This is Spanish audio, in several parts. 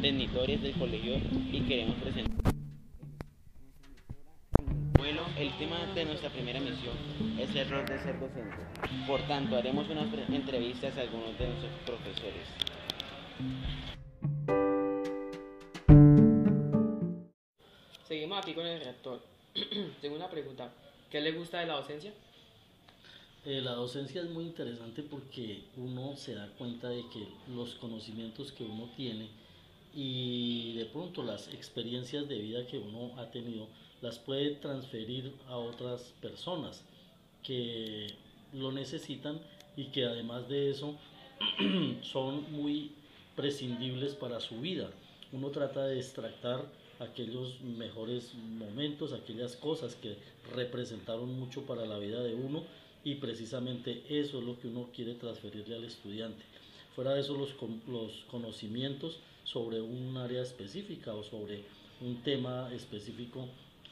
tenitores del colegio y queremos presentar. Bueno, el tema de nuestra primera misión es el rol de ser docente. Por tanto, haremos unas entrevistas a algunos de nuestros profesores. Seguimos aquí con el rector. Tengo una pregunta. ¿Qué le gusta de la docencia? Eh, la docencia es muy interesante porque uno se da cuenta de que los conocimientos que uno tiene y de pronto las experiencias de vida que uno ha tenido las puede transferir a otras personas que lo necesitan y que además de eso son muy prescindibles para su vida. Uno trata de extractar aquellos mejores momentos, aquellas cosas que representaron mucho para la vida de uno y precisamente eso es lo que uno quiere transferirle al estudiante. Fuera de eso, los, los conocimientos sobre un área específica o sobre un tema específico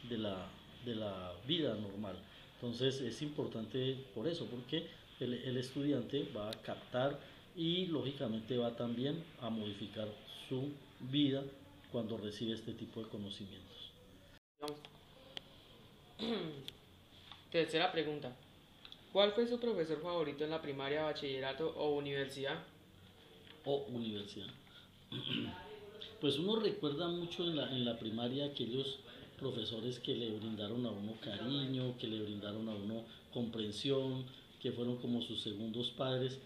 de la, de la vida normal. Entonces es importante por eso, porque el, el estudiante va a captar y lógicamente va también a modificar su vida cuando recibe este tipo de conocimientos. Tercera pregunta. ¿Cuál fue su profesor favorito en la primaria, bachillerato o universidad? O universidad. Pues uno recuerda mucho en la, en la primaria aquellos profesores que le brindaron a uno cariño, que le brindaron a uno comprensión, que fueron como sus segundos padres,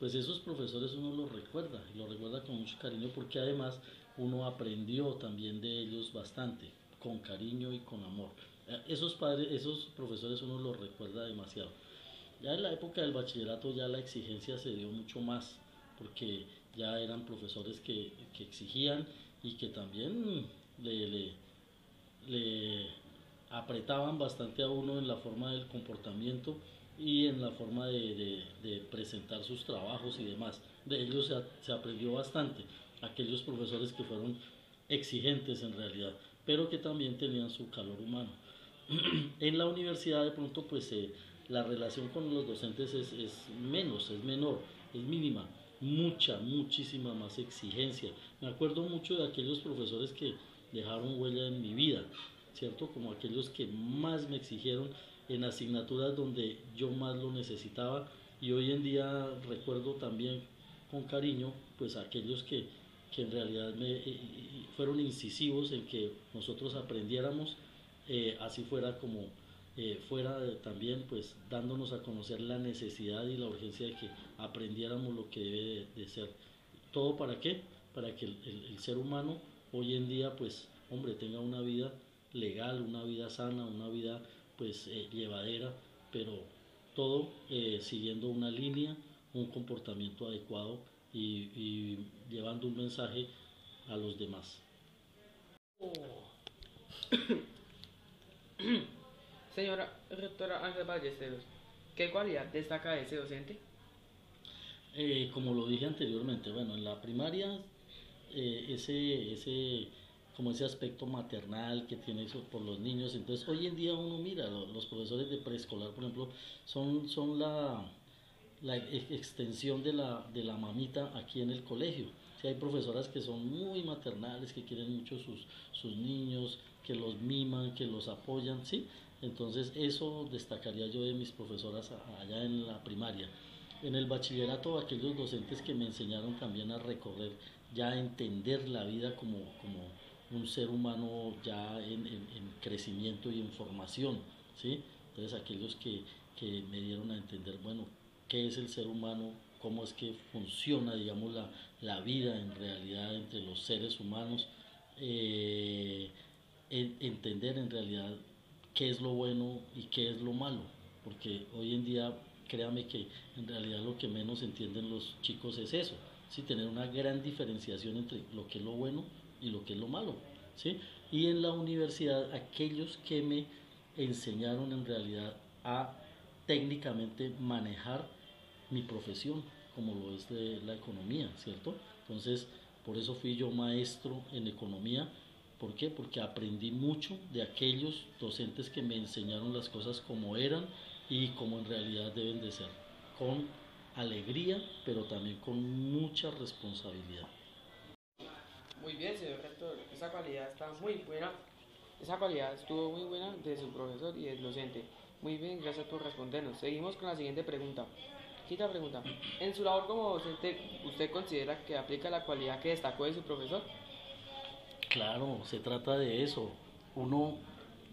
pues esos profesores uno los recuerda, y los recuerda con mucho cariño porque además uno aprendió también de ellos bastante, con cariño y con amor. Eh, esos padres, esos profesores uno los recuerda demasiado. Ya en la época del bachillerato ya la exigencia se dio mucho más, porque ya eran profesores que, exigían y que también le, apretaban bastante a uno en la forma del comportamiento y en la forma de, presentar sus trabajos y demás. De ellos se, se, aprendió bastante, aquellos profesores que fueron exigentes en realidad, pero que también tenían su calor humano. en la universidad de pronto pues eh, la relación con los docentes es, es menos, es menor, es mínima, mucha, muchísima más exigencia. Me acuerdo mucho de aquellos profesores que dejaron huella en mi vida, ¿cierto? Como aquellos que más me exigieron en asignaturas donde yo más lo necesitaba y hoy en día recuerdo también con cariño pues aquellos que, que en realidad me, eh, eh, fueron incisivos en que nosotros aprendiéramos, eh, así fuera como fuera también pues dándonos a conocer la necesidad y la urgencia de que aprendiéramos lo que debe de, ser. ¿Todo para qué? Para que el ser humano hoy en día, pues, hombre, tenga una vida legal, una vida sana, una vida, pues, eh, llevadera, pero todo eh, siguiendo una línea, un comportamiento adecuado y, llevando un mensaje a los demás. Señora rectora Ángel Ballesteros, ¿qué cualidad destaca de ese docente? Eh, como lo dije anteriormente, bueno, en la primaria eh, ese, ese, como ese aspecto maternal que tiene eso por los niños. Entonces, hoy en día uno mira, los, profesores de preescolar, por ejemplo, son, son la, la extensión de la, de la mamita aquí en el colegio. Si hay profesoras que son muy maternales, que quieren mucho sus, sus niños, que los miman, que los apoyan, ¿sí? Entonces eso destacaría yo de mis profesoras allá en la primaria. En el bachillerato, aquellos docentes que me enseñaron también a recorrer ya entender la vida como, como un ser humano ya en, crecimiento y en formación, ¿sí? Entonces aquellos que, que, me dieron a entender, bueno, qué es el ser humano, cómo es que funciona, digamos, la, la vida en realidad entre los seres humanos, eh, entender en realidad qué es lo bueno y qué es lo malo, porque hoy en día créame que en realidad lo que menos entienden los chicos es eso, ¿sí? tener una gran diferenciación entre lo que es lo bueno y lo que es lo malo. ¿sí? Y en la universidad, aquellos que me enseñaron en realidad a técnicamente manejar mi profesión, como lo es la economía, ¿cierto? Entonces, por eso fui yo maestro en economía. ¿Por qué? Porque aprendí mucho de aquellos docentes que me enseñaron las cosas como eran y como en realidad deben de ser, con alegría, pero también con mucha responsabilidad. Muy bien, señor rector, esa cualidad está muy buena. Esa cualidad estuvo muy buena de su profesor y del docente. Muy bien, gracias por respondernos. Seguimos con la siguiente pregunta. Quinta pregunta. En su labor como docente, ¿usted considera que aplica la cualidad que destacó de su profesor? Claro, se trata de eso. Uno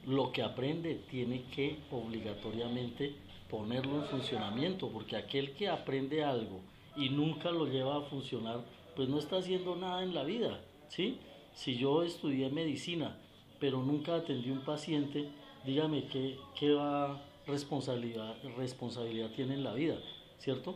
lo que aprende tiene que obligatoriamente ponerlo en funcionamiento, porque aquel que aprende algo y nunca lo lleva a funcionar, pues no está haciendo nada en la vida, ¿sí? Si yo estudié medicina, pero nunca atendí un paciente, dígame qué, qué va responsabilidad, responsabilidad tiene en la vida, ¿cierto?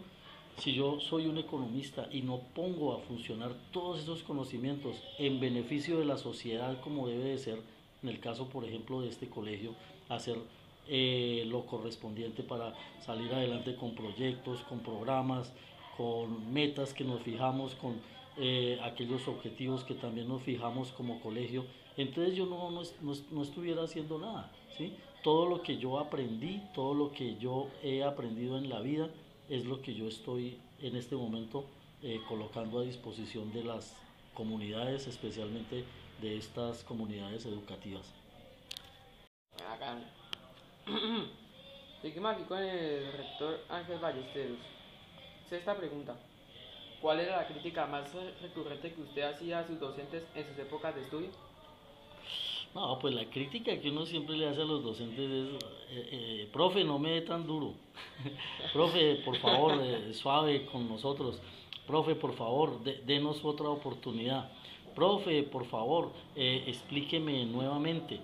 Si yo soy un economista y no pongo a funcionar todos esos conocimientos en beneficio de la sociedad como debe de ser, en el caso, por ejemplo, de este colegio, hacer eh, lo correspondiente para salir adelante con proyectos, con programas, con metas que nos fijamos, con eh, aquellos objetivos que también nos fijamos como colegio, entonces yo no, no, no, estuviera haciendo nada. ¿sí? Todo lo que yo aprendí, todo lo que yo he aprendido en la vida, es lo que yo estoy en este momento eh, colocando a disposición de las comunidades, especialmente de estas comunidades educativas. Seguimos aquí con el rector Ángel Ballesteros. Sexta pregunta. ¿Cuál era la crítica más recurrente que usted hacía a sus docentes en sus épocas de estudio? No, pues la crítica que uno siempre le hace a los docentes es, eh, eh, profe, no me dé tan duro. profe, por favor, eh, suave con nosotros. Profe, por favor, denos otra oportunidad. Profe, por favor, explíqueme nuevamente.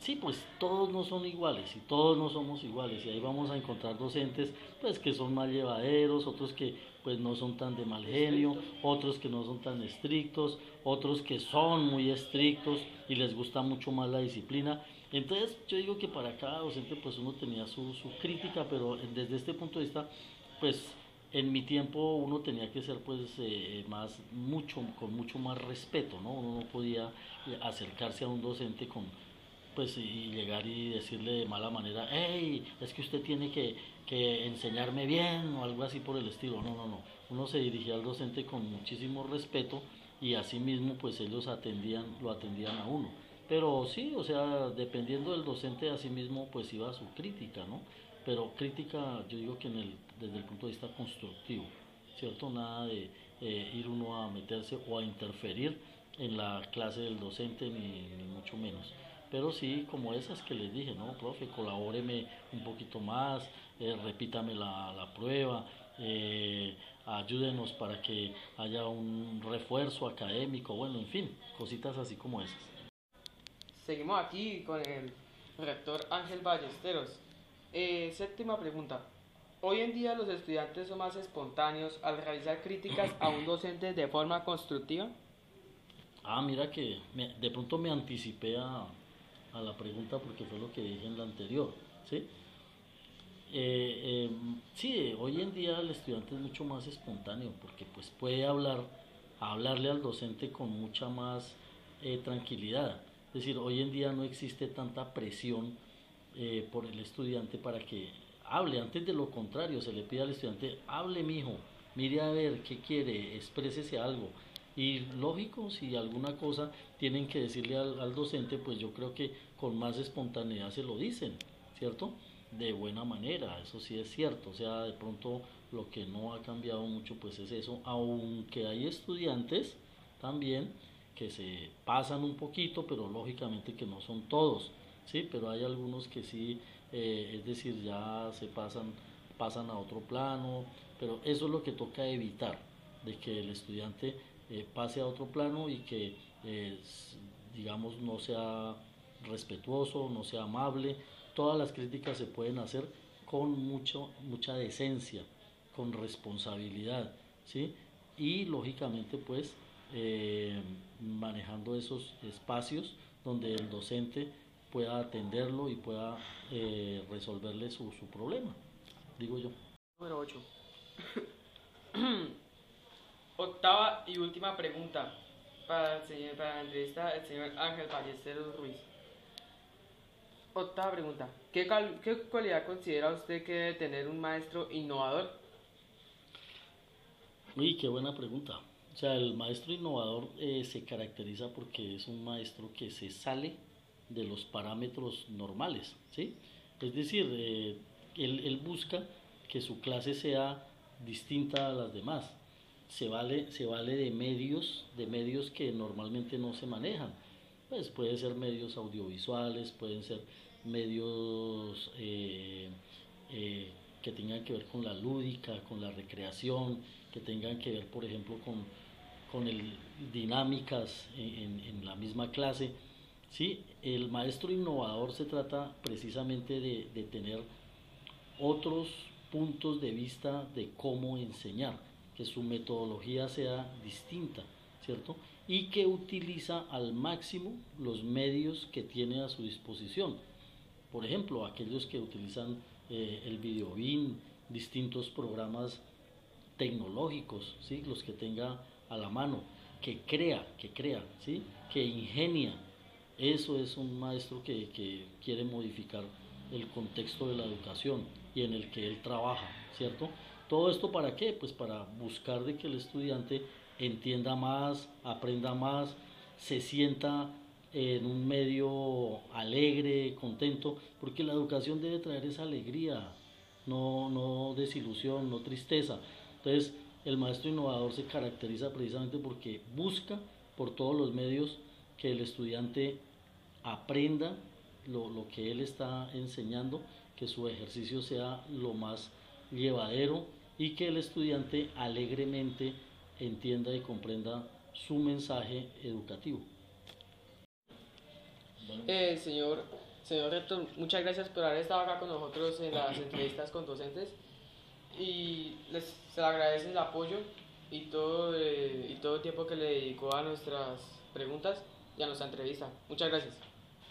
Sí, pues todos no son iguales y todos no somos iguales y ahí vamos a encontrar docentes pues que son más llevaderos, otros que pues no son tan de mal genio, otros que no son tan estrictos, otros que son muy estrictos y les gusta mucho más la disciplina. Entonces yo digo que para cada docente pues uno tenía su, su crítica, pero desde este punto de vista pues en mi tiempo uno tenía que ser pues eh, más mucho con mucho más respeto no uno no podía acercarse a un docente con pues y llegar y decirle de mala manera, hey, es que usted tiene que, que, enseñarme bien o algo así por el estilo. No, no, no. Uno se dirigía al docente con muchísimo respeto y así mismo pues ellos atendían, lo atendían a uno. Pero sí, o sea, dependiendo del docente, así mismo pues iba su crítica, ¿no? Pero crítica, yo digo que en el, desde el punto de vista constructivo, ¿cierto? Nada de eh, ir uno a meterse o a interferir en la clase del docente, ni mucho menos pero sí como esas que les dije, ¿no? Profe, colabóreme un poquito más, eh, repítame la, la prueba, eh, ayúdenos para que haya un refuerzo académico, bueno, en fin, cositas así como esas. Seguimos aquí con el rector Ángel Ballesteros. Eh, séptima pregunta. Hoy en día los estudiantes son más espontáneos al realizar críticas a un docente de forma constructiva. Ah, mira que de pronto me anticipé a, a la pregunta porque fue lo que dije en la anterior, ¿sí? Eh, em, sí, hoy en día el estudiante es mucho más espontáneo porque pues puede hablar, hablarle al docente con mucha más eh, tranquilidad. Es decir, hoy en día no existe tanta presión eh, por el estudiante para que hable. Antes de lo contrario, se le pide al estudiante, hable mi hijo, mire a ver qué quiere, exprésese algo. Y lógico, si alguna cosa tienen que decirle al, docente, pues yo creo que con más espontaneidad se lo dicen, ¿cierto? De buena manera, eso sí es cierto. O sea, de pronto lo que no ha cambiado mucho, pues es eso, aunque hay estudiantes también que se pasan un poquito, pero lógicamente que no son todos, ¿sí? Pero hay algunos que sí, eh, es decir, ya se pasan, pasan a otro plano, pero eso es lo que toca evitar, de que el estudiante eh, pase a otro plano y que, eh, digamos, no sea respetuoso, no sea amable. Todas las críticas se pueden hacer con mucho, mucha decencia, con responsabilidad, ¿sí? Y lógicamente, pues, eh, manejando esos espacios donde el docente pueda atenderlo y pueda resolverle su, su problema, digo yo. Número 8. Octava y última pregunta para, el señor, para entrevista del señor Ángel Ballesteros Ruiz. Octava pregunta. ¿Qué, ¿Qué cualidad considera usted que debe tener un maestro innovador? Uy, qué buena pregunta. O sea, el maestro innovador eh, se caracteriza porque es un maestro que se sale de los parámetros normales, ¿sí? Es decir, eh, él, él, busca que su clase sea distinta a las demás. Se vale, se vale de medios, de medios que normalmente no se manejan. Pues pueden ser medios audiovisuales, pueden ser medios eh, eh, que tengan que ver con la lúdica, con la recreación, que tengan que ver, por ejemplo, con, con el, dinámicas en, la misma clase. ¿sí? El maestro innovador se trata precisamente de, de tener otros puntos de vista de cómo enseñar, que su metodología sea distinta, ¿cierto? Y que utiliza al máximo los medios que tiene a su disposición. Por ejemplo, aquellos que utilizan eh, el videobin, distintos programas tecnológicos, ¿sí? los que tenga a la mano, que crea, que crea, ¿sí? que ingenia. Eso es un maestro que, que quiere modificar el contexto de la educación y en el que él trabaja, ¿cierto? Todo esto para qué? Pues para buscar de que el estudiante entienda más, aprenda más, se sienta en un medio alegre, contento, porque la educación debe traer esa alegría, no, no desilusión, no tristeza. Entonces, el maestro innovador se caracteriza precisamente porque busca por todos los medios que el estudiante aprenda lo, lo que él está enseñando, que su ejercicio sea lo más llevadero y que el estudiante alegremente entienda y comprenda su mensaje educativo. Eh, señor, señor rector, muchas gracias por haber estado acá con nosotros en las entrevistas con docentes y les se le agradece el apoyo y todo, eh, y todo el tiempo que le dedicó a nuestras preguntas y a nuestra entrevista. Muchas gracias.